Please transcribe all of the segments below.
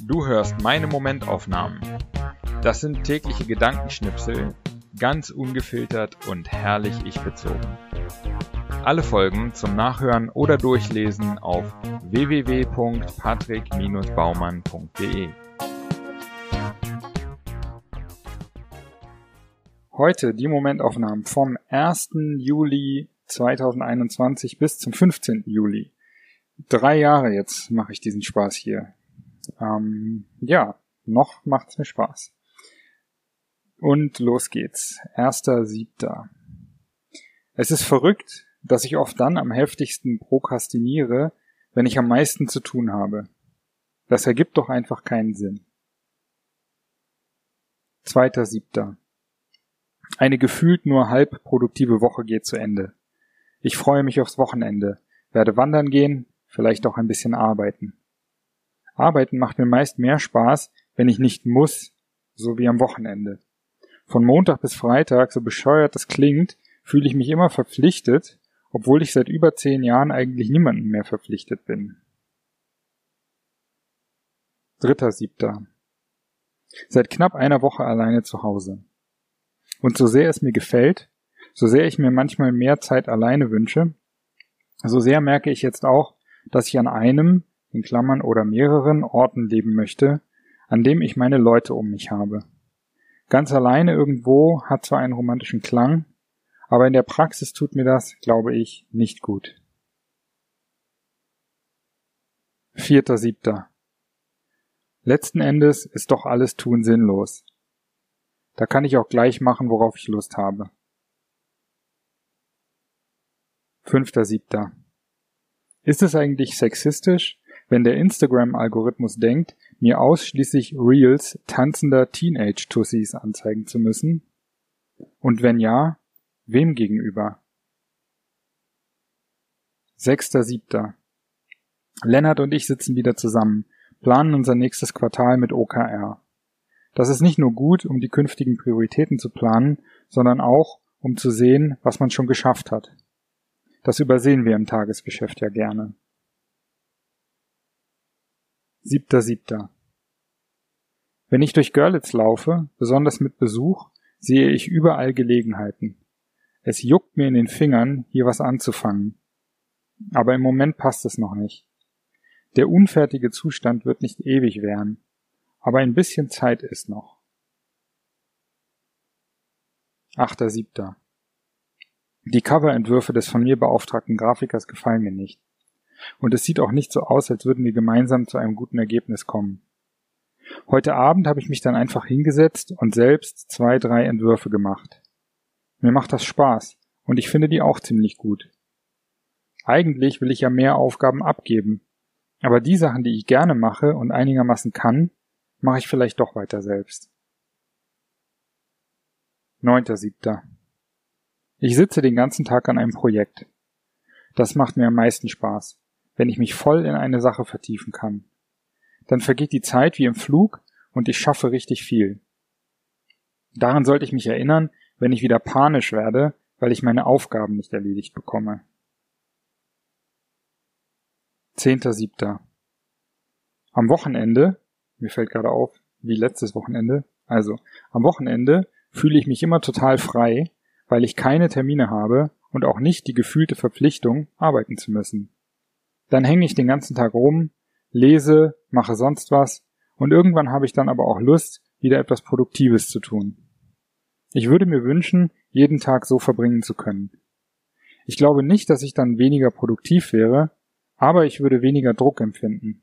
Du hörst meine Momentaufnahmen. Das sind tägliche Gedankenschnipsel, ganz ungefiltert und herrlich ich bezogen. Alle Folgen zum Nachhören oder Durchlesen auf www.patrick-baumann.de. Heute die Momentaufnahmen vom 1. Juli 2021 bis zum 15. Juli. Drei Jahre jetzt mache ich diesen Spaß hier. Ähm, ja, noch macht's mir Spaß. Und los geht's. Erster Siebter. Es ist verrückt, dass ich oft dann am heftigsten prokrastiniere, wenn ich am meisten zu tun habe. Das ergibt doch einfach keinen Sinn. Zweiter Siebter. Eine gefühlt nur halb produktive Woche geht zu Ende. Ich freue mich aufs Wochenende, werde wandern gehen, vielleicht auch ein bisschen arbeiten. Arbeiten macht mir meist mehr Spaß, wenn ich nicht muss, so wie am Wochenende. Von Montag bis Freitag, so bescheuert das klingt, fühle ich mich immer verpflichtet, obwohl ich seit über zehn Jahren eigentlich niemandem mehr verpflichtet bin. Dritter Siebter. Seit knapp einer Woche alleine zu Hause. Und so sehr es mir gefällt, so sehr ich mir manchmal mehr Zeit alleine wünsche, so sehr merke ich jetzt auch, dass ich an einem, in Klammern oder mehreren Orten leben möchte, an dem ich meine Leute um mich habe. Ganz alleine irgendwo hat zwar einen romantischen Klang, aber in der Praxis tut mir das, glaube ich, nicht gut. Vierter Siebter. Letzten Endes ist doch alles tun sinnlos. Da kann ich auch gleich machen, worauf ich Lust habe. Fünfter Siebter. Ist es eigentlich sexistisch, wenn der Instagram-Algorithmus denkt, mir ausschließlich Reels tanzender Teenage-Tussis anzeigen zu müssen? Und wenn ja, wem gegenüber? Sechster Siebter. Lennart und ich sitzen wieder zusammen, planen unser nächstes Quartal mit OKR. Das ist nicht nur gut, um die künftigen Prioritäten zu planen, sondern auch, um zu sehen, was man schon geschafft hat. Das übersehen wir im Tagesgeschäft ja gerne. Siebter Siebter. Wenn ich durch Görlitz laufe, besonders mit Besuch, sehe ich überall Gelegenheiten. Es juckt mir in den Fingern, hier was anzufangen. Aber im Moment passt es noch nicht. Der unfertige Zustand wird nicht ewig währen aber ein bisschen Zeit ist noch. Achter Siebter. Die Coverentwürfe des von mir beauftragten Grafikers gefallen mir nicht. Und es sieht auch nicht so aus, als würden wir gemeinsam zu einem guten Ergebnis kommen. Heute Abend habe ich mich dann einfach hingesetzt und selbst zwei, drei Entwürfe gemacht. Mir macht das Spaß und ich finde die auch ziemlich gut. Eigentlich will ich ja mehr Aufgaben abgeben, aber die Sachen, die ich gerne mache und einigermaßen kann, mache ich vielleicht doch weiter selbst. Neunter Siebter. Ich sitze den ganzen Tag an einem Projekt. Das macht mir am meisten Spaß, wenn ich mich voll in eine Sache vertiefen kann. Dann vergeht die Zeit wie im Flug und ich schaffe richtig viel. Daran sollte ich mich erinnern, wenn ich wieder panisch werde, weil ich meine Aufgaben nicht erledigt bekomme. Zehnter Siebter. Am Wochenende mir fällt gerade auf, wie letztes Wochenende. Also, am Wochenende fühle ich mich immer total frei, weil ich keine Termine habe und auch nicht die gefühlte Verpflichtung, arbeiten zu müssen. Dann hänge ich den ganzen Tag rum, lese, mache sonst was und irgendwann habe ich dann aber auch Lust, wieder etwas Produktives zu tun. Ich würde mir wünschen, jeden Tag so verbringen zu können. Ich glaube nicht, dass ich dann weniger produktiv wäre, aber ich würde weniger Druck empfinden.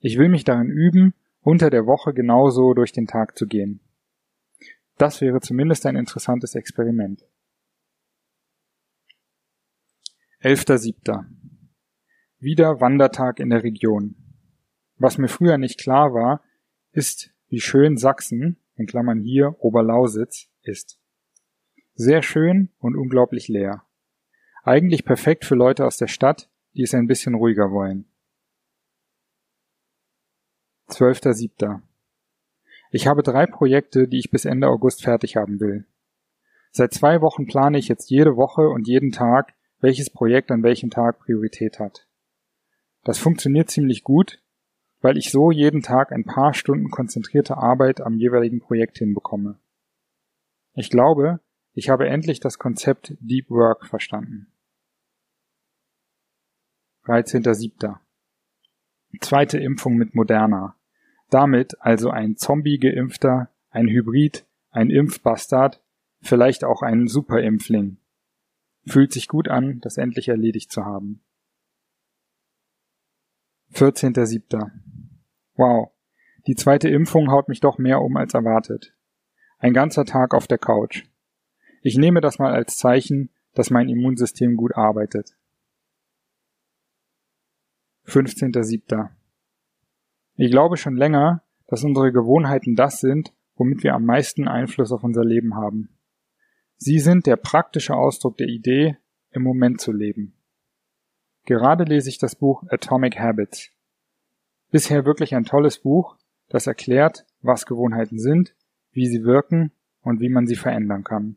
Ich will mich darin üben, unter der Woche genauso durch den Tag zu gehen. Das wäre zumindest ein interessantes Experiment. 11.7. Wieder Wandertag in der Region. Was mir früher nicht klar war, ist, wie schön Sachsen, in Klammern hier Oberlausitz, ist. Sehr schön und unglaublich leer. Eigentlich perfekt für Leute aus der Stadt, die es ein bisschen ruhiger wollen. 12.07. Ich habe drei Projekte, die ich bis Ende August fertig haben will. Seit zwei Wochen plane ich jetzt jede Woche und jeden Tag, welches Projekt an welchem Tag Priorität hat. Das funktioniert ziemlich gut, weil ich so jeden Tag ein paar Stunden konzentrierte Arbeit am jeweiligen Projekt hinbekomme. Ich glaube, ich habe endlich das Konzept Deep Work verstanden. 13.07. Zweite Impfung mit Moderna. Damit also ein Zombie-Geimpfter, ein Hybrid, ein Impfbastard, vielleicht auch ein Superimpfling. Fühlt sich gut an, das endlich erledigt zu haben. 14.07. Wow. Die zweite Impfung haut mich doch mehr um als erwartet. Ein ganzer Tag auf der Couch. Ich nehme das mal als Zeichen, dass mein Immunsystem gut arbeitet. 15.07. Ich glaube schon länger, dass unsere Gewohnheiten das sind, womit wir am meisten Einfluss auf unser Leben haben. Sie sind der praktische Ausdruck der Idee, im Moment zu leben. Gerade lese ich das Buch Atomic Habits. Bisher wirklich ein tolles Buch, das erklärt, was Gewohnheiten sind, wie sie wirken und wie man sie verändern kann.